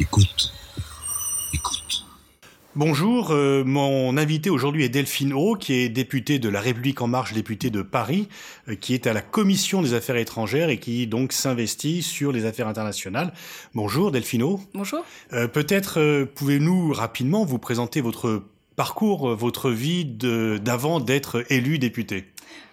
Écoute. Écoute. Bonjour, euh, mon invité aujourd'hui est Delphine O, qui est députée de La République En Marche, députée de Paris, euh, qui est à la Commission des Affaires étrangères et qui donc s'investit sur les affaires internationales. Bonjour Delphine O. Bonjour. Euh, Peut-être pouvez-nous rapidement vous présenter votre parcours, votre vie d'avant d'être élu député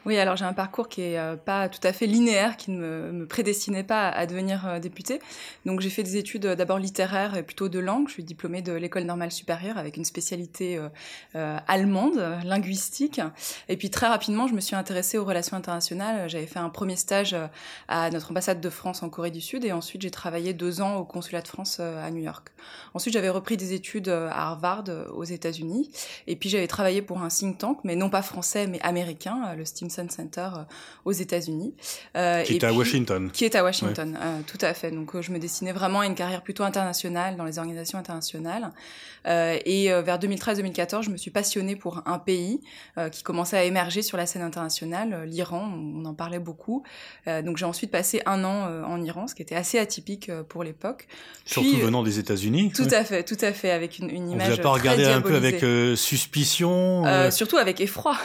oui, alors j'ai un parcours qui est euh, pas tout à fait linéaire, qui ne me, prédestinait pas à, devenir euh, député. Donc j'ai fait des études euh, d'abord littéraires et plutôt de langue. Je suis diplômée de l'école normale supérieure avec une spécialité allemande, linguistique. Et puis très rapidement, je me suis intéressée aux relations internationales. J'avais fait un premier stage à notre ambassade de France en Corée du Sud et ensuite j'ai travaillé deux ans au consulat de France à New York. Ensuite j'avais repris des études à Harvard aux États-Unis et puis j'avais travaillé pour un think tank, mais non pas français mais américain, le Stimson Center euh, aux États-Unis. Euh, qui est à Washington. Qui est à Washington, euh, tout à fait. Donc je me dessinais vraiment à une carrière plutôt internationale dans les organisations internationales. et vers 2013-2014, je me suis passionnée pour un pays qui commençait à émerger sur la scène internationale, l'Iran. On en parlait beaucoup. donc j'ai ensuite passé un an en Iran, ce qui était assez atypique pour l'époque. Surtout venant des États-Unis. Tout à fait, tout à fait, avec une, une image. On vous a pas regardé un peu avec suspicion Surtout avec effroi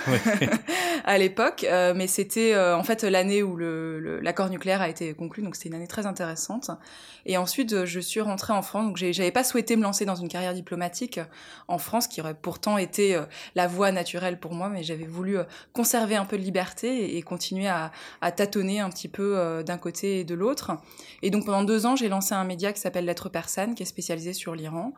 à l'époque. Euh, mais c'était euh, en fait l'année où l'accord nucléaire a été conclu, donc c'était une année très intéressante. Et ensuite, euh, je suis rentrée en France, donc j'avais pas souhaité me lancer dans une carrière diplomatique en France, qui aurait pourtant été la voie naturelle pour moi, mais j'avais voulu conserver un peu de liberté et, continuer à, à, tâtonner un petit peu d'un côté et de l'autre. Et donc pendant deux ans, j'ai lancé un média qui s'appelle Lettre Persane, qui est spécialisé sur l'Iran,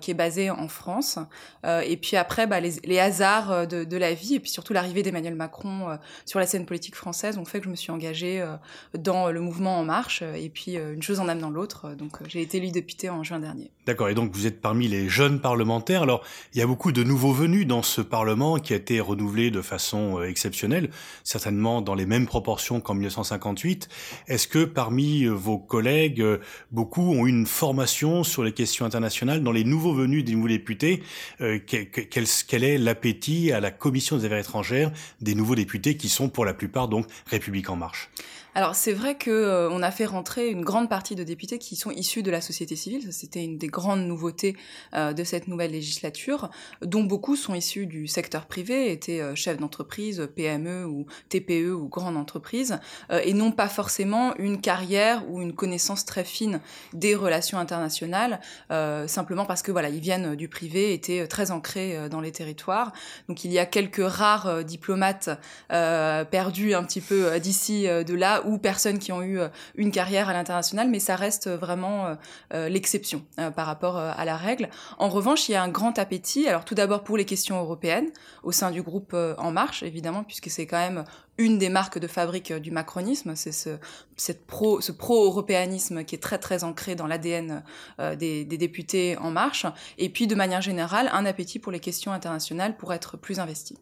qui est basé en France. et puis après, bah, les, les hasards de, de, la vie, et puis surtout l'arrivée d'Emmanuel Macron sur la scène politique française ont fait que je me suis engagée euh, dans le mouvement En Marche. Euh, et puis, euh, une chose en amenant l'autre. Donc, j'ai été élue députée en juin dernier. D'accord. Et donc, vous êtes parmi les jeunes parlementaires. Alors, il y a beaucoup de nouveaux venus dans ce Parlement qui a été renouvelé de façon exceptionnelle, certainement dans les mêmes proportions qu'en 1958. Est-ce que parmi vos collègues, beaucoup ont une formation sur les questions internationales dans les nouveaux venus des nouveaux députés? Quel, quel, est l'appétit à la Commission des affaires étrangères des nouveaux députés? Qui sont pour la plupart donc République en marche. Alors c'est vrai que euh, on a fait rentrer une grande partie de députés qui sont issus de la société civile. C'était une des grandes nouveautés euh, de cette nouvelle législature, dont beaucoup sont issus du secteur privé, étaient euh, chefs d'entreprise, PME ou TPE ou grandes entreprises, et n'ont pas forcément une carrière ou une connaissance très fine des relations internationales, simplement parce que voilà ils viennent du privé, étaient très ancrés dans les territoires. Donc il y a quelques rares diplomates perdus un petit peu d'ici de là ou personnes qui ont eu euh, une carrière à l'international, mais ça reste vraiment euh, l'exception euh, par rapport à la règle. En revanche, il y a un grand appétit, alors tout d'abord pour les questions européennes, au sein du groupe En Marche, évidemment, puisque c'est quand même une des marques de fabrique du macronisme, c'est ce, pro, ce pro-européanisme qui est très très ancré dans l'ADN des, des, députés En Marche, et puis de manière générale, un appétit pour les questions internationales pour être plus investi.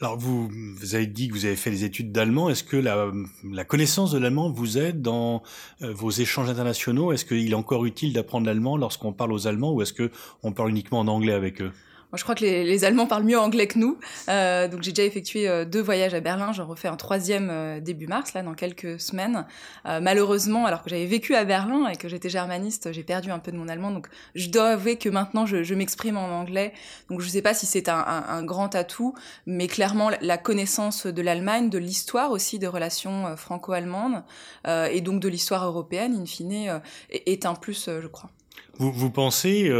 Alors vous, avez dit que vous avez fait des études d'allemand. Est-ce que la, la, connaissance de l'allemand vous aide dans euh, vos échanges internationaux? Est-ce qu'il est encore utile d'apprendre l'allemand lorsqu'on parle aux Allemands ou est-ce que on parle uniquement en anglais avec eux? Moi, je crois que les, les, Allemands parlent mieux anglais que nous. Euh, donc, j'ai déjà effectué euh, deux voyages à Berlin. J'en refais un troisième euh, début mars, là, dans quelques semaines. Euh, malheureusement, alors que j'avais vécu à Berlin et que j'étais germaniste, j'ai perdu un peu de mon allemand. Donc, je dois avouer que maintenant, je, je m'exprime en anglais. Donc, je ne sais pas si c'est un, un, un, grand atout, mais clairement, la connaissance de l'Allemagne, de l'histoire aussi des relations franco-allemandes et donc de l'histoire européenne, in fine, est, est un plus, je crois. Vous, vous pensez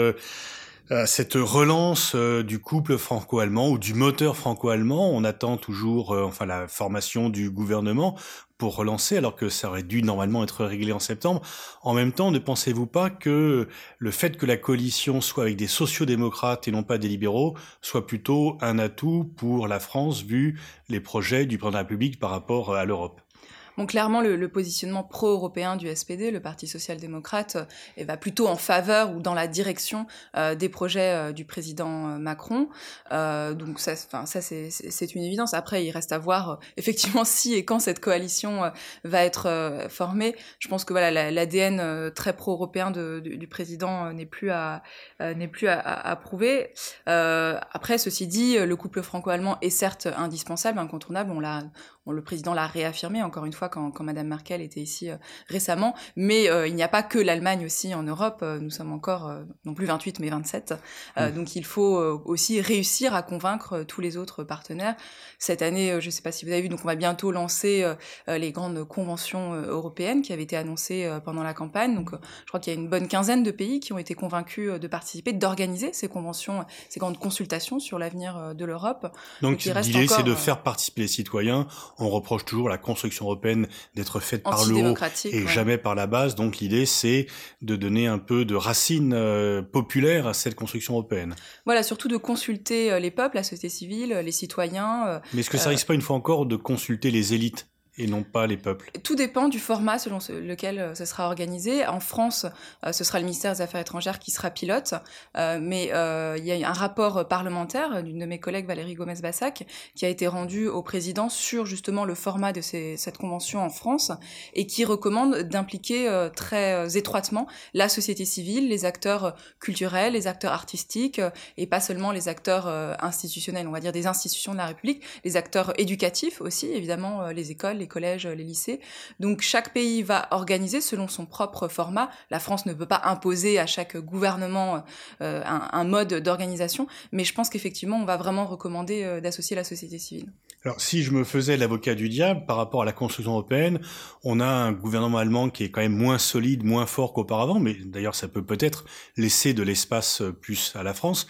cette relance euh, du couple franco-allemand ou du moteur franco-allemand. On attend toujours euh, enfin la formation du gouvernement pour relancer, alors que ça aurait dû normalement être réglé en septembre. En même temps, ne pensez-vous pas que le fait que la coalition soit avec des sociodémocrates et non pas des libéraux soit plutôt un atout pour la France vu les projets du président de la République par rapport à l'Europe? Bon, clairement, le, le positionnement pro-européen du SPD, le Parti social-démocrate, euh, va plutôt en faveur ou dans la direction euh, des projets euh, du président euh, Macron. Euh, donc ça, ça c'est une évidence. Après, il reste à voir effectivement si et quand cette coalition va être formée. Je pense que voilà, l'ADN très pro-européen du président n'est plus à n'est plus à, à, à prouver. après, ceci dit, le couple franco-allemand est certes indispensable, incontournable. On l'a, le président l'a réaffirmé encore une fois quand, quand Madame Merkel était ici récemment. Mais il n'y a pas que l'Allemagne aussi en Europe. Nous sommes encore non plus 28 mais 27. Mmh. Donc il faut aussi réussir à convaincre tous les autres partenaires. Cette année, je ne sais pas si vous avez vu, donc on va bientôt lancer les grandes conventions européennes qui avaient été annoncées pendant la campagne. Donc je crois qu'il y a une bonne quinzaine de pays qui ont été convaincus de participer, d'organiser ces conventions, ces grandes consultations sur l'avenir de l'Europe. Donc l'idée, c'est de faire participer les citoyens. On reproche toujours la construction européenne d'être faite par le haut et jamais par la base. Donc l'idée, c'est de donner un peu de racines euh, populaires à cette construction européenne. Voilà, surtout de consulter euh, les peuples, la société civile, les citoyens. Euh, Mais est-ce que ça risque pas une fois encore de consulter les élites? Et non pas les peuples Tout dépend du format selon lequel euh, ce sera organisé. En France, euh, ce sera le ministère des Affaires étrangères qui sera pilote, euh, mais il y a un rapport parlementaire d'une de mes collègues, Valérie Gomez-Bassac, qui a été rendu au président sur justement le format de cette convention en France et qui recommande d'impliquer très étroitement la société civile, les acteurs culturels, les acteurs artistiques et pas seulement les acteurs institutionnels, on va dire des institutions de la République, les acteurs éducatifs aussi, évidemment les écoles, les collèges, les lycées. Donc chaque pays va organiser selon son propre format. La France ne peut pas imposer à chaque gouvernement euh, un, mode d'organisation, mais je pense qu'effectivement, on va vraiment recommander euh, d'associer la société civile. Alors, si je me faisais l'avocat du diable par rapport à la construction européenne, on a un gouvernement allemand qui est quand même moins solide, moins fort qu'auparavant, mais d'ailleurs, ça peut peut-être laisser de l'espace euh, plus à la France.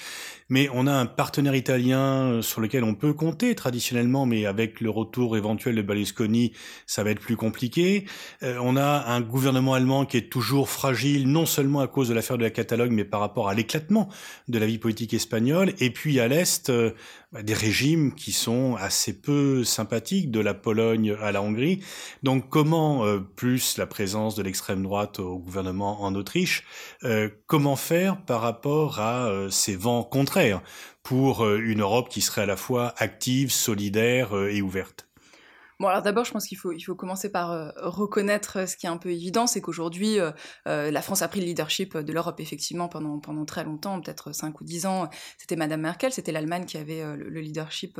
Mais on a un partenaire italien euh, sur lequel on peut compter traditionnellement, mais avec le retour éventuel de Berlusconi, ça va être plus compliqué. Euh, on a un gouvernement allemand qui est toujours fragile, non seulement à cause de l'affaire de la Catalogne, mais par rapport à l'éclatement de la vie politique espagnole. Et puis à l'Est, bah, des régimes qui sont assez peu sympathiques, de la Pologne à la Hongrie. Donc comment, euh, plus la présence de l'extrême droite au gouvernement en Autriche, euh, comment faire par rapport à euh, ces vents contraires pour une Europe qui serait à la fois active, solidaire et ouverte Bon, alors d'abord, je pense qu'il faut, il faut commencer par euh, reconnaître euh, ce qui est un peu évident, c'est qu'aujourd'hui, euh, la France a pris le leadership de l'Europe, effectivement, pendant, pendant très longtemps, peut-être 5 ou 10 ans. C'était Madame Merkel, c'était l'Allemagne qui avait le, leadership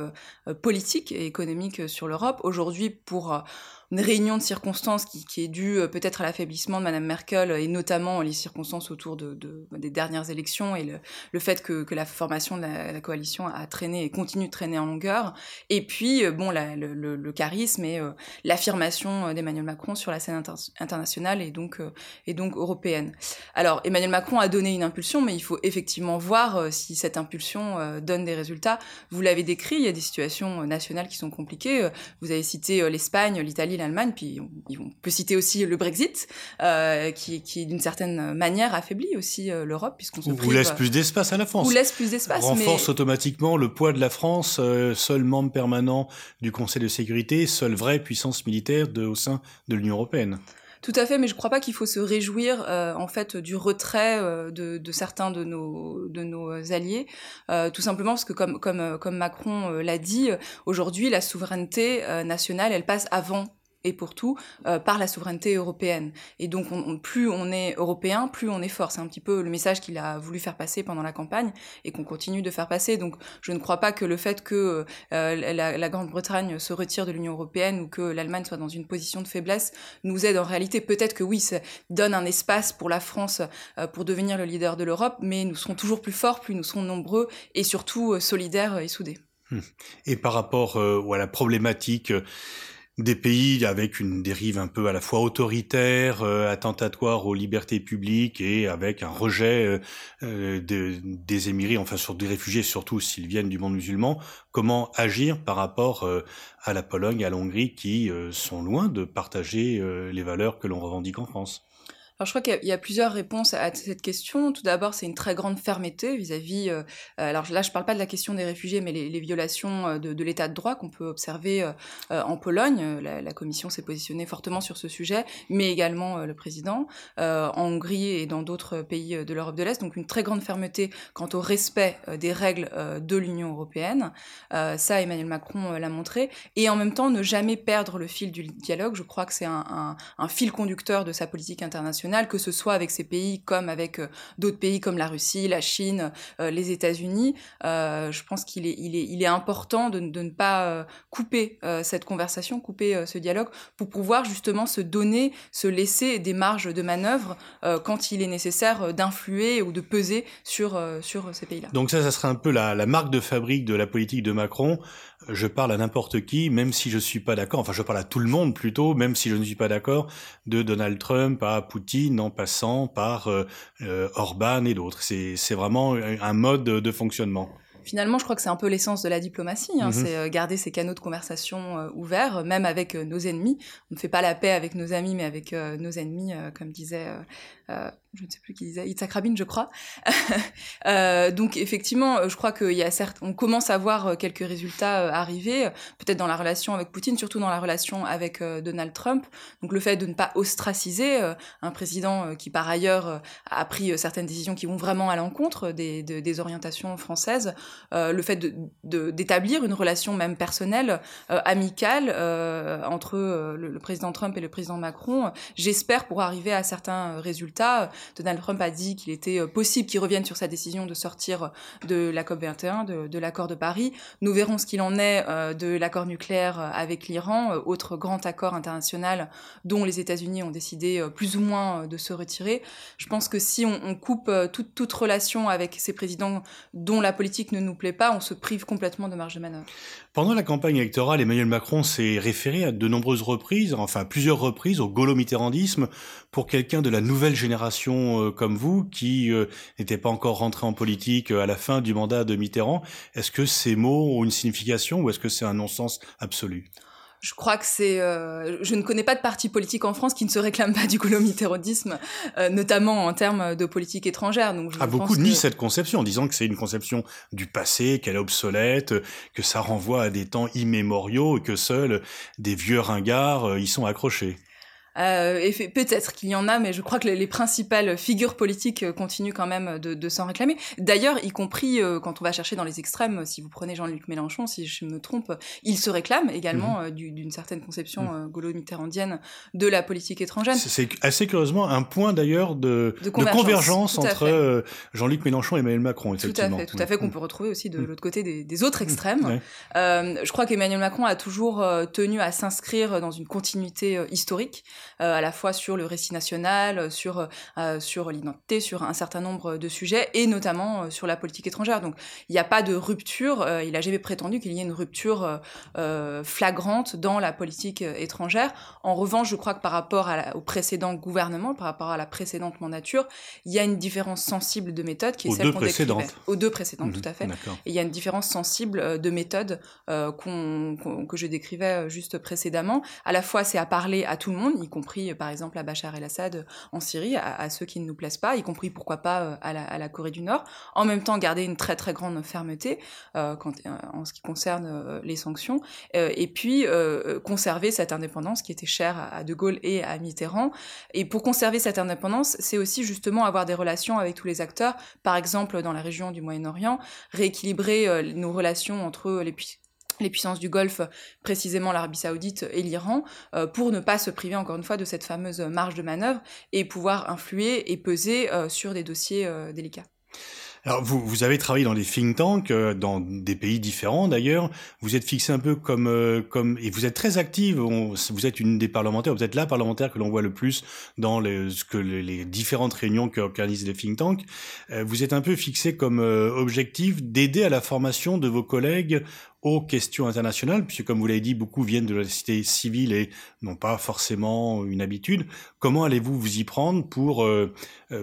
politique et économique sur l'Europe. Aujourd'hui, pour une réunion de circonstances qui, qui est due euh, peut-être à l'affaiblissement de Madame Merkel et notamment les circonstances autour de, de des dernières élections et le, le fait que, que, la formation de la, coalition a traîné et continue de traîner en longueur. Et puis, euh, bon, la, le, le, charisme et euh, l'affirmation d'Emmanuel Macron sur la scène internationale et donc, et donc européenne. Alors, Emmanuel Macron a donné une impulsion, mais il faut effectivement voir si cette impulsion donne des résultats. Vous l'avez décrit, il y a des situations nationales qui sont compliquées. Vous avez cité l'Espagne, l'Italie, l'Allemagne, puis on, peut citer aussi le Brexit, euh, qui, qui d'une certaine manière affaiblit aussi euh, l'Europe, puisqu'on se Vous laisse plus d'espace à la France. Vous laisse plus d'espace. Renforce automatiquement le poids de la France, euh, seul membre permanent du Conseil de sécurité, seule vraie puissance militaire de, au sein de l'Union européenne. Tout à fait, mais je ne crois pas qu'il faut se réjouir euh, en fait du retrait euh, de, de, certains de nos, de nos alliés, euh, tout simplement parce que comme, comme, comme Macron l'a dit, aujourd'hui la souveraineté nationale, elle passe avant et pour tout euh, par la souveraineté européenne. Et donc, on, plus on est européen, plus on est fort. C'est un petit peu le message qu'il a voulu faire passer pendant la campagne et qu'on continue de faire passer. Donc, je ne crois pas que le fait que euh, la, la Grande-Bretagne se retire de l'Union européenne ou que l'Allemagne soit dans une position de faiblesse nous aide en réalité. Peut-être que oui, ça donne un espace pour la France euh, pour devenir le leader de l'Europe, mais nous serons toujours plus forts, plus nous serons nombreux et surtout solidaires et soudés. Hum. Et par rapport à la problématique des pays avec une dérive un peu à la fois autoritaire, euh, attentatoire aux libertés publiques et avec un rejet euh, euh des émigrés, enfin sur des réfugiés surtout s'ils viennent du monde musulman, comment agir par rapport euh, à la Pologne, à la Hongrie qui sont loin de partager les valeurs que l'on revendique en France? Alors je crois qu'il y, a plusieurs réponses à cette question. Tout d'abord, c'est une très grande fermeté vis-à-vis. Euh, alors là, je parle pas de la question des réfugiés, mais les, violations euh, de, l'état de droit qu'on peut observer euh, en Pologne. La, Commission s'est positionnée fortement sur ce sujet, mais également le président en Hongrie et dans d'autres pays de l'Europe de l'Est. Donc une très grande fermeté quant au respect des règles de l'Union européenne. ça, Emmanuel Macron l'a montré. Et en même temps, ne jamais perdre le fil du dialogue. Je crois que c'est un fil conducteur de sa politique internationale que ce soit avec ces pays comme avec d'autres pays comme la Russie, la Chine, les États-Unis. je pense qu'il est, important de, ne pas couper cette conversation, couper ce dialogue pour pouvoir justement se donner, se laisser des marges de manœuvre quand il est nécessaire d'influer ou de peser sur, ces pays-là. Donc ça, ça serait un peu la marque de fabrique de la politique de Macron, je parle à n'importe qui, même si je suis pas d'accord, enfin je parle à tout le monde plutôt, même si je ne suis pas d'accord, de Donald Trump à Poutine en passant par euh, euh, Orban et d'autres. C'est vraiment un mode de fonctionnement. Finalement, je crois que c'est un peu l'essence de la diplomatie, hein, mm-hmm. c'est euh, garder ces canaux de conversation ouverts, même avec nos ennemis. On ne fait pas la paix avec nos amis, mais avec nos ennemis, comme disait je ne sais plus qui disait, Yitzhak Rabin, je crois. euh, donc effectivement, je crois qu'il y a certes, on commence à voir euh, quelques résultats euh, arriver, peut-être dans la relation avec Poutine, surtout dans la relation avec euh, Donald Trump. Donc le fait de ne pas ostraciser un président qui par ailleurs a pris certaines décisions qui vont vraiment à l'encontre des, des, orientations françaises, le fait d'établir une relation même personnelle, amicale entre le, président Trump et le président Macron, j'espère pour arriver à certains résultats Donald Trump a dit qu'il était euh, possible qu'il revienne sur sa décision de sortir de la COP21, de, de l'accord de Paris. Nous verrons ce qu'il en est euh, de l'accord nucléaire euh, avec l'Iran, autre grand accord international dont les États-Unis ont décidé plus ou moins de se retirer. Je pense que si on, on coupe toute, toute relation avec ces présidents dont la politique ne nous plaît pas, on se prive complètement de marge de manœuvre. Pendant la campagne électorale, Emmanuel Macron s'est référé à de nombreuses reprises, enfin plusieurs reprises, au gaulo-mitterrandisme pour quelqu'un de la nouvelle génération euh, comme vous, qui euh, n'était pas encore rentré en politique euh, à la fin du mandat de Mitterrand. Est-ce que ces mots ont une signification ou est-ce que c'est un non-sens absolu? Je crois que c'est. Euh, je ne connais pas de parti politique en France qui ne se réclame pas du gaulomitérondisme, euh, notamment en termes de politique étrangère. Donc, je ah, beaucoup nient cette conception, en disant que c'est une conception du passé, qu'elle est obsolète, que ça renvoie à des temps immémoriaux et que seuls des vieux ringards euh, y sont accrochés. Euh, peut-être qu'il y en a, mais je crois que les, principales figures politiques euh, continuent quand même de, de s'en réclamer. D'ailleurs, y compris euh, quand on va chercher dans les extrêmes, si vous prenez Jean-Luc Mélenchon, si je me trompe, il se réclame également mhm. d'une certaine conception mmh. gaulo-mitterrandienne de la politique étrangère. C'est assez curieusement un point d'ailleurs de, de, convergence, entre Jean-Luc Mélenchon et Emmanuel Macron. Effectivement. Tout à fait, tout à fait, qu'on peut retrouver aussi de l'autre côté des, des, autres extrêmes. je crois qu'Emmanuel Macron a toujours tenu à s'inscrire dans une continuité historique. Euh, à la fois sur le récit national, euh, sur, euh, sur l'identité, sur un certain nombre de sujets, et notamment sur la politique étrangère. Donc il n'y a pas de rupture, il n'a jamais prétendu qu'il y ait une rupture flagrante dans la politique étrangère. En revanche, je crois que par rapport à au précédent gouvernement, par rapport à la précédente mandature, il y a une différence sensible de méthode qui est celle qu'on décrivait. Aux deux précédentes, mmh, tout à fait. Et il y a une différence sensible de méthode qu'on, que je décrivais juste précédemment. À la fois, c'est à parler à tout le monde, y compris par exemple à Bachar el-Assad en Syrie, à, ceux qui ne nous plaisent pas, y compris pourquoi pas euh, à la, Corée du Nord. En même temps, garder une très très grande fermeté euh, euh, en ce qui concerne euh, les sanctions, et puis conserver cette indépendance qui était chère à De Gaulle et à Mitterrand. Et pour conserver cette indépendance, c'est aussi justement avoir des relations avec tous les acteurs, par exemple dans la région du Moyen-Orient, rééquilibrer nos relations entre les les puissances du Golfe, précisément l'Arabie saoudite et l'Iran, euh, pour ne pas se priver encore une fois de cette fameuse marge de manœuvre et pouvoir influer et peser euh, sur des dossiers euh, délicats. Alors vous, avez travaillé dans des think tanks, dans des pays différents d'ailleurs. Vous êtes fixé un peu comme comme et vous êtes très active. vous êtes une des parlementaires, vous êtes la parlementaire que l'on voit le plus dans les, ce que les, différentes réunions qu'organisent les think tanks. Vous êtes un peu fixé comme objectif d'aider à la formation de vos collègues aux questions internationales, puisque comme vous l'avez dit, beaucoup viennent de la société civile et n'ont pas forcément une habitude. Comment allez-vous vous y prendre pour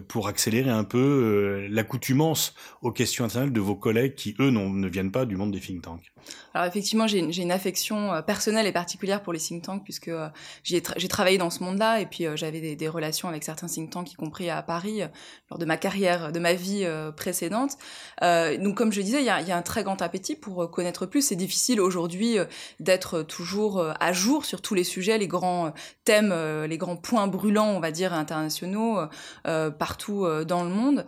pour accélérer un peu l'accoutumance aux questions internationales de vos collègues qui, eux, ne viennent pas du monde des think tanks? Alors effectivement, j'ai une, affection euh, personnelle et particulière pour les think tanks puisque euh, j'ai travaillé dans ce monde-là et puis euh, j'avais des, relations avec certains think tanks, y compris à Paris, lors de ma carrière, de ma vie précédente. donc comme je disais, il y a, un très grand appétit pour connaître plus. C'est difficile aujourd'hui d'être toujours à jour sur tous les sujets, les grands thèmes, les grands points brûlants, on va dire, internationaux, partout dans le monde.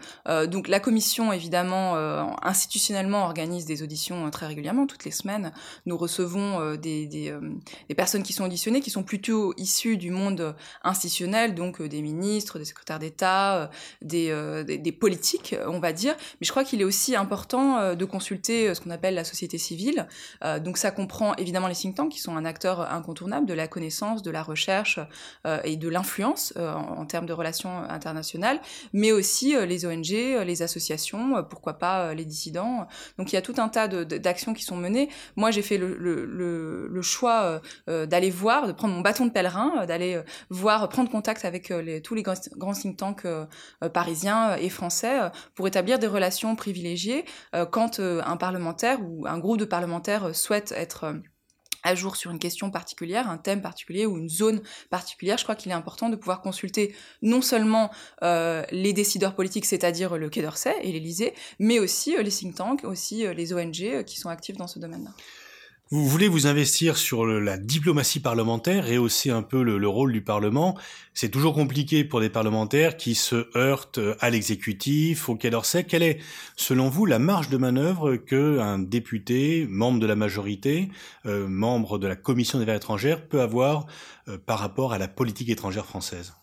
donc la commission, évidemment, institutionnellement, organise des auditions très régulièrement, toutes les semaines. Nous recevons des, personnes qui sont auditionnées, qui sont plutôt issues du monde institutionnel, donc des ministres, des secrétaires d'État, des, politiques, on va dire. Mais je crois qu'il est aussi important euh, de consulter euh, ce qu'on appelle la société civile. Euh, donc ça comprend évidemment les think tanks qui sont un acteur incontournable de la connaissance, de la recherche et de l'influence en, termes de relations internationales, mais aussi les ONG, les associations, pourquoi pas les dissidents. Donc il y a tout un tas d'actions qui sont menées. Moi j'ai fait le, choix d'aller voir, de prendre mon bâton de pèlerin, d'aller voir, prendre contact avec tous les grands, think tanks parisiens et français pour établir des relations privilégiées euh, quand euh, un parlementaire ou un groupe de parlementaires euh, souhaite être à jour sur une question particulière, un thème particulier ou une zone particulière, je crois qu'il est important de pouvoir consulter non seulement les décideurs politiques, c'est-à-dire le Quai d'Orsay et l'Élysée, mais aussi les think tanks, aussi les ONG qui sont actifs dans ce domaine-là. Vous voulez vous investir sur la diplomatie parlementaire et aussi un peu le, rôle du Parlement. C'est toujours compliqué pour des parlementaires qui se heurtent à l'exécutif, au Quai d'Orsay. Quelle est, selon vous, la marge de manœuvre que un député, membre de la majorité, euh, membre de la Commission des affaires étrangères, peut avoir euh, par rapport à la politique étrangère française?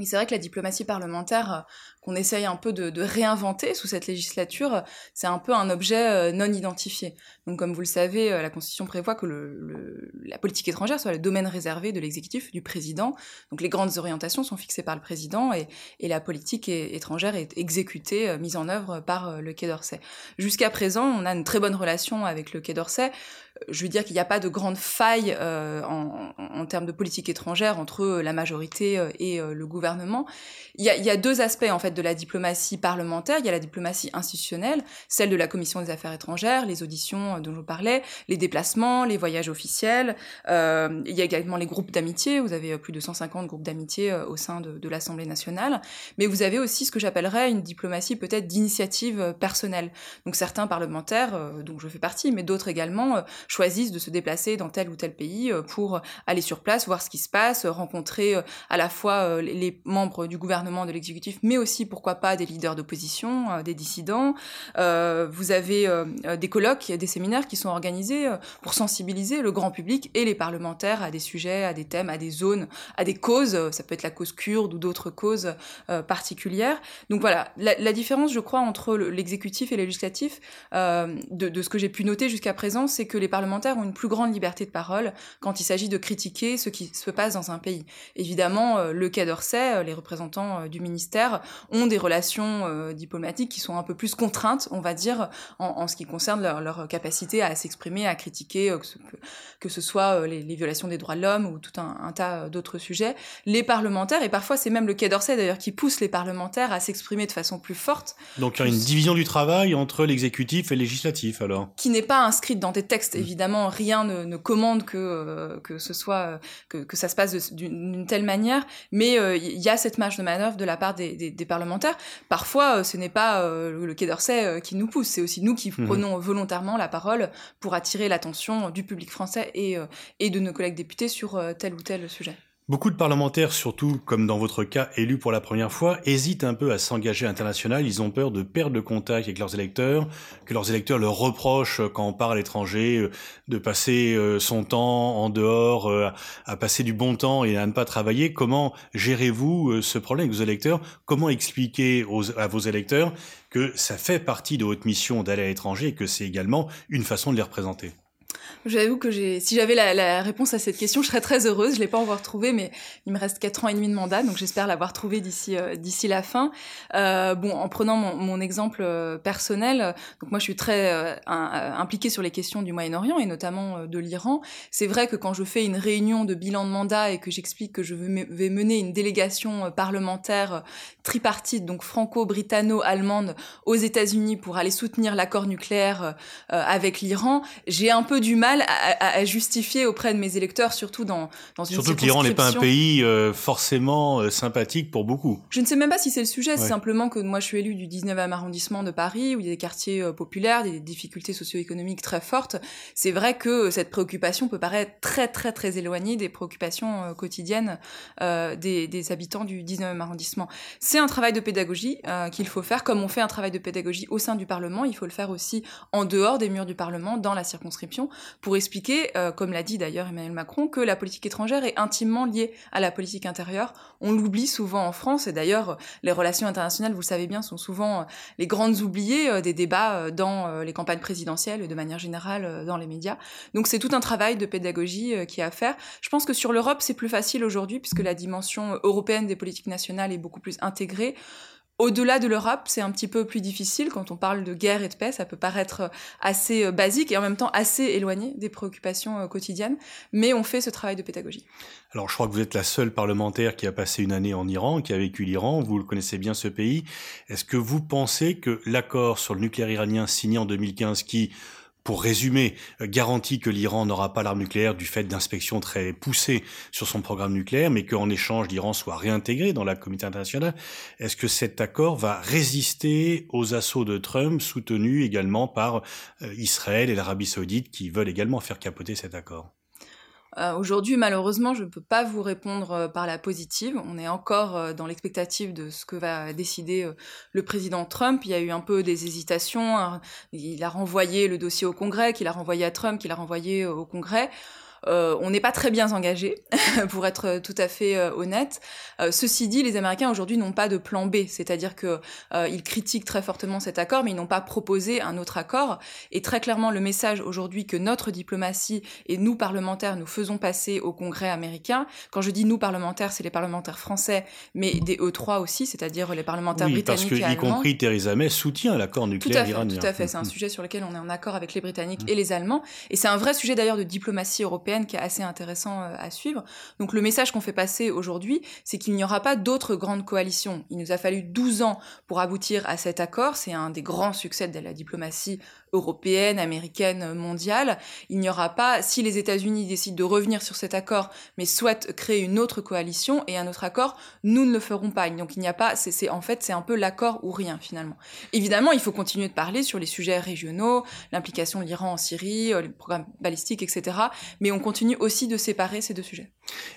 Oui, c'est vrai que la diplomatie parlementaire euh, qu'on essaye un peu de, réinventer sous cette législature, c'est un peu un objet euh, non identifié. Donc, comme vous le savez, euh, la Constitution prévoit que la politique étrangère soit le domaine réservé de l'exécutif, du président. Donc, les grandes orientations sont fixées par le président et, la politique étrangère est exécutée, mise en œuvre par le Quai d'Orsay. Jusqu'à présent, on a une très bonne relation avec le Quai d'Orsay je veux dire qu'il n'y a pas de grande faille euh, en, termes de politique étrangère entre la majorité euh, et euh, le gouvernement. Il y, a, deux aspects en fait de la diplomatie parlementaire. Il y a la diplomatie institutionnelle, celle de la commission des affaires étrangères, les auditions dont je vous parlais, les déplacements, les voyages officiels. Euh, il y a également les groupes d'amitié. Vous avez plus de 150 groupes d'amitié au sein de, l'Assemblée nationale. Mais vous avez aussi ce que j'appellerais une diplomatie peut-être d'initiative personnelle. Donc certains parlementaires, dont je fais partie, mais d'autres également, choisissent de se déplacer dans tel ou tel pays euh, pour aller sur place, voir ce qui se passe, rencontrer euh, à la fois euh, les membres du gouvernement, de l'exécutif, mais aussi, pourquoi pas, des leaders d'opposition, des dissidents. vous avez des colloques, des séminaires qui sont organisés pour sensibiliser le grand public et les parlementaires à des sujets, à des thèmes, à des zones, à des causes. Ça peut être la cause kurde ou d'autres causes particulières. Donc voilà, la, différence, je crois, entre l'exécutif et le législatif, de, de, ce que j'ai pu noter jusqu'à présent, c'est que les parlementaires ont une plus grande liberté de parole quand il s'agit de critiquer ce qui se passe dans un pays. Évidemment, euh, le Quai d'Orsay, euh, les représentants euh, du ministère ont des relations diplomatiques qui sont un peu plus contraintes, on va dire, en, ce qui concerne leur, capacité à s'exprimer, à critiquer, que, ce, que, ce soit les, violations des droits de l'homme ou tout un, tas d'autres sujets. Les parlementaires, et parfois c'est même le Quai d'Orsay d'ailleurs qui pousse les parlementaires à s'exprimer de façon plus forte. Donc il y a une division du travail entre l'exécutif et le législatif alors Qui n'est pas inscrite dans des textes, évidemment évidemment, rien ne, commande que euh, que ce soit que, que ça se passe d'une telle manière, mais euh, il y a cette marge de manœuvre de la part des, des, parlementaires. Parfois, euh, ce n'est pas le Quai d'Orsay qui nous pousse, c'est aussi nous qui mhm. prenons volontairement la parole pour attirer l'attention du public français et et de nos collègues députés sur tel ou tel sujet. Beaucoup de parlementaires, surtout comme dans votre cas élus pour la première fois, hésitent un peu à s'engager à l'international. Ils ont peur de perdre le contact avec leurs électeurs, que leurs électeurs leur reprochent quand on part à l'étranger euh, de passer euh, son temps en dehors, euh, à passer du bon temps et à ne pas travailler. Comment gérez-vous ce problème avec vos électeurs? Comment expliquer à vos électeurs que ça fait partie de votre mission d'aller à l'étranger et que c'est également une façon de les représenter? J'avoue que j'ai, si j'avais la, réponse à cette question, je serais très heureuse. Je l'ai pas encore trouvée, mais il me reste quatre ans et demi de mandat, donc j'espère l'avoir trouvée d'ici euh, d'ici la fin. Euh, bon, en prenant mon, mon exemple euh, personnel, donc moi je suis très euh, impliquée sur les questions du Moyen-Orient et notamment de l'Iran. C'est vrai que quand je fais une réunion de bilan de mandat et que j'explique que je vais mener une délégation parlementaire tripartite, donc franco-britanno-allemande, aux États-Unis pour aller soutenir l'accord nucléaire avec l'Iran, j'ai un peu du mal à, justifier auprès de mes électeurs, surtout dans, dans une Surtout que l'Iran n'est pas un pays euh, forcément euh, sympathique pour beaucoup. Je ne sais même pas si c'est le sujet, c'est simplement que moi je suis élu du 19e arrondissement de Paris, où il y a des quartiers euh, populaires, des difficultés socio-économiques très fortes. C'est vrai que cette préoccupation peut paraître très très très éloignée des préoccupations quotidiennes des, des, habitants du 19e arrondissement. C'est un travail de pédagogie qu'il faut faire, comme on fait un travail de pédagogie au sein du Parlement, il faut le faire aussi en dehors des murs du Parlement, dans la circonscription, pour expliquer, euh, comme l'a dit d'ailleurs Emmanuel Macron, que la politique étrangère est intimement liée à la politique intérieure. On l'oublie souvent en France, et d'ailleurs les relations internationales, vous le savez bien, sont souvent euh, les grandes oubliées euh, des débats dans les campagnes présidentielles et de manière générale dans les médias. Donc c'est tout un travail de pédagogie qui est à faire. Je pense que sur l'Europe, c'est plus facile aujourd'hui, puisque la dimension européenne des politiques nationales est beaucoup plus intégrée. Au-delà de l'Europe, c'est un petit peu plus difficile. Quand on parle de guerre et de paix, ça peut paraître assez euh, basique et en même temps assez éloigné des préoccupations euh, quotidiennes. Mais on fait ce travail de pédagogie. Alors, je crois que vous êtes la seule parlementaire qui a passé une année en Iran, qui a vécu l'Iran. Vous le connaissez bien, ce pays. Est-ce que vous pensez que l'accord sur le nucléaire iranien signé en 2015, qui pour résumer, euh, garantit que l'Iran n'aura pas l'arme nucléaire du fait d'inspections très poussées sur son programme nucléaire, mais qu'en échange, l'Iran soit réintégré dans la communauté internationale. Est-ce que cet accord va résister aux assauts de Trump, soutenus également par euh, Israël et l'Arabie saoudite, qui veulent également faire capoter cet accord? Euh, aujourd'hui, malheureusement, je ne peux pas vous répondre euh, par la positive. On est encore euh, dans l'expectative de ce que va décider le président Trump. Il y a eu un peu des hésitations. Hein. Il a renvoyé le dossier au Congrès, qu'il a renvoyé à Trump, qu'il a renvoyé au Congrès. Euh, on n'est pas très bien engagé, pour être tout à fait euh, honnête. Euh, ceci dit, les Américains aujourd'hui n'ont pas de plan B, c'est-à-dire que ils critiquent très fortement cet accord, mais ils n'ont pas proposé un autre accord. Et très clairement, le message aujourd'hui que notre diplomatie et nous parlementaires nous faisons passer au Congrès américain. Quand je dis nous parlementaires, c'est les parlementaires français, mais des E3 aussi, c'est-à-dire les parlementaires oui, britanniques parce que, y compris Theresa May soutient l'accord nucléaire iranien. Tout à fait, c'est un mm-hmm. sujet sur lequel on est en accord avec les Britanniques et les Allemands, et c'est un vrai sujet d'ailleurs de diplomatie européenne qui est assez intéressant euh, à suivre. Donc le message qu'on fait passer aujourd'hui, c'est qu'il n'y aura pas d'autres grandes coalitions. Il nous a fallu 12 ans pour aboutir à cet accord. C'est un des grands succès de la diplomatie européenne, américaine, mondiale. Il n'y aura pas, si les États-Unis décident de revenir sur cet accord, mais souhaitent créer une autre coalition et un autre accord, nous ne le ferons pas. Donc il n'y a pas, c'est en fait c'est un peu l'accord ou rien finalement. Évidemment, il faut continuer de parler sur les sujets régionaux, l'implication de l'Iran en Syrie, euh, les programmes balistiques, etc. Mais on continue aussi de séparer ces deux sujets.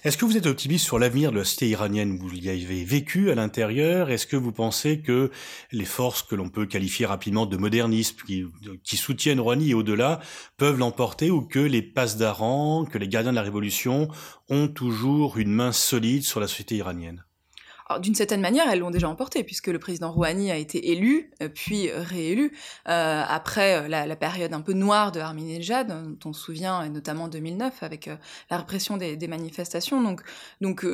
Est-ce que vous êtes optimiste sur l'avenir de la cité iranienne? Vous y avez vécu à l'intérieur. Est-ce que vous pensez que les forces que l'on peut qualifier rapidement de modernisme, qui, qui soutiennent Rouhani et au-delà, peuvent l'emporter ou que les passes d'Aran, que les gardiens de la révolution ont toujours une main solide sur la société iranienne d'une certaine manière, elles l'ont déjà emporté, puisque le président Rouhani a été élu, euh, puis réélu, euh, après euh, la, période un peu noire de Ahmadinejad, dont on se souvient, notamment en 2009, avec la répression des, manifestations. Donc,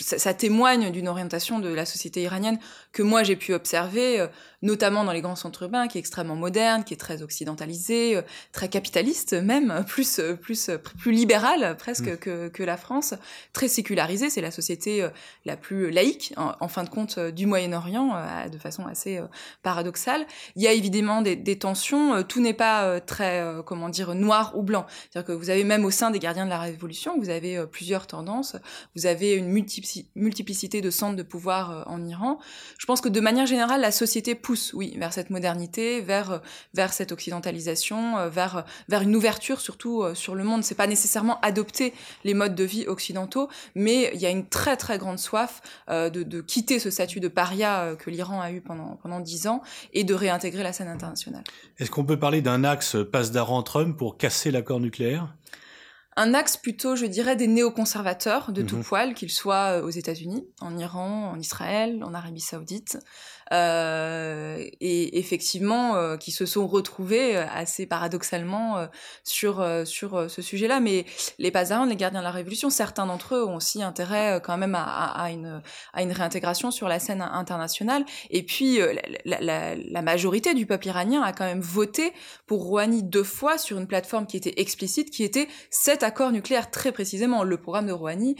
ça, témoigne d'une orientation de la société iranienne que moi j'ai pu observer, notamment dans les grands centres urbains, qui est extrêmement moderne, qui est très occidentalisé, très capitaliste même, plus, plus, plus libéral presque mmh. que, que la France, très sécularisé. C'est la société la plus laïque en, fin de compte euh, du Moyen-Orient euh, de façon assez euh, paradoxale. Il y a évidemment des, tensions. tout n'est pas très comment dire noir ou blanc. C'est-à-dire que vous avez même au sein des gardiens de la Révolution, vous avez plusieurs tendances. Vous avez une multiplicité de centres de pouvoir en Iran. Je pense que de manière générale, la société pousse, oui, vers cette modernité, vers vers cette occidentalisation, vers vers une ouverture surtout sur le monde. C'est pas nécessairement adopter les modes de vie occidentaux, mais il y a une très très grande soif de de quitter ce statut de paria euh, que l'Iran a eu pendant pendant dix ans et de réintégrer la scène internationale. Est-ce qu'on peut parler d'un axe passe d'Aran-Trump pour casser l'accord nucléaire? Un axe plutôt, je dirais, des néoconservateurs de tout mhm. poil, qu'ils soient euh, aux États-Unis, en Iran, en Israël, en Arabie Saoudite, euh, et effectivement euh, qui se sont retrouvés euh, assez paradoxalement sur sur ce sujet-là. Mais les Pazarans, les gardiens de la Révolution, certains d'entre eux ont aussi intérêt quand même à, à, une à une réintégration sur la scène internationale. Et puis la, la, la, majorité du peuple iranien a quand même voté pour Rouhani deux fois sur une plateforme qui était explicite, qui était cet accord nucléaire très précisément. Le programme de Rouhani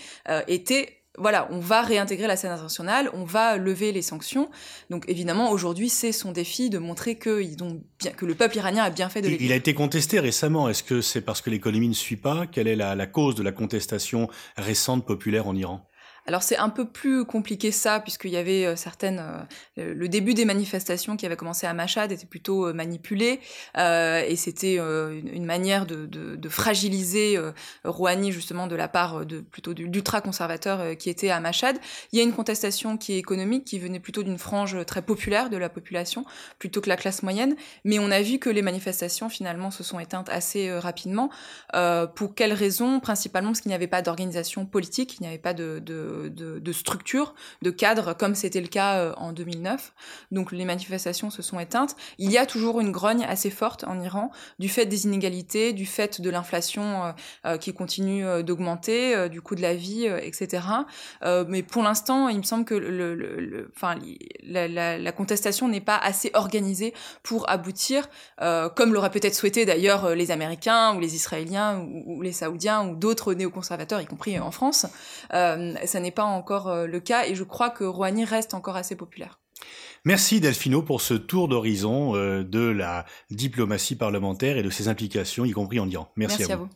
était voilà, on va réintégrer la scène internationale, on va lever les sanctions. Donc évidemment, aujourd'hui, c'est son défi de montrer que, ils ont bien, que le peuple iranien a bien fait de Il, il a été contesté récemment. Est-ce que c'est parce que l'économie ne suit pas? Quelle est la, la cause de la contestation récente populaire en Iran? Alors c'est un peu plus compliqué ça, puisqu'il y avait euh, certaines... Euh, le début des manifestations qui avaient commencé à Machad était plutôt euh, manipulé, et c'était une, manière de, de, de fragiliser Rouhani justement de la part de plutôt d'ultra-conservateurs qui étaient à Machad. Il y a une contestation qui est économique, qui venait plutôt d'une frange très populaire de la population, plutôt que la classe moyenne, mais on a vu que les manifestations finalement se sont éteintes assez rapidement. pour quelles raisons? Principalement parce qu'il n'y avait pas d'organisation politique, il n'y avait pas de, de de, structures, de cadres, comme c'était le cas euh, en 2009. Donc les manifestations se sont éteintes. Il y a toujours une grogne assez forte en Iran du fait des inégalités, du fait de l'inflation euh, euh, qui continue d'augmenter, du coût de la vie, etc. mais pour l'instant, il me semble que la, contestation n'est pas assez organisée pour aboutir, comme l'auraient peut-être souhaité d'ailleurs les Américains ou les Israéliens ou, les Saoudiens ou d'autres néoconservateurs, y compris en France. ça n'est pas encore euh, le cas et je crois que Rouhani reste encore assez populaire. Merci Delphino pour ce tour d'horizon euh, de la diplomatie parlementaire et de ses implications, y compris en Iran. Merci, à vous.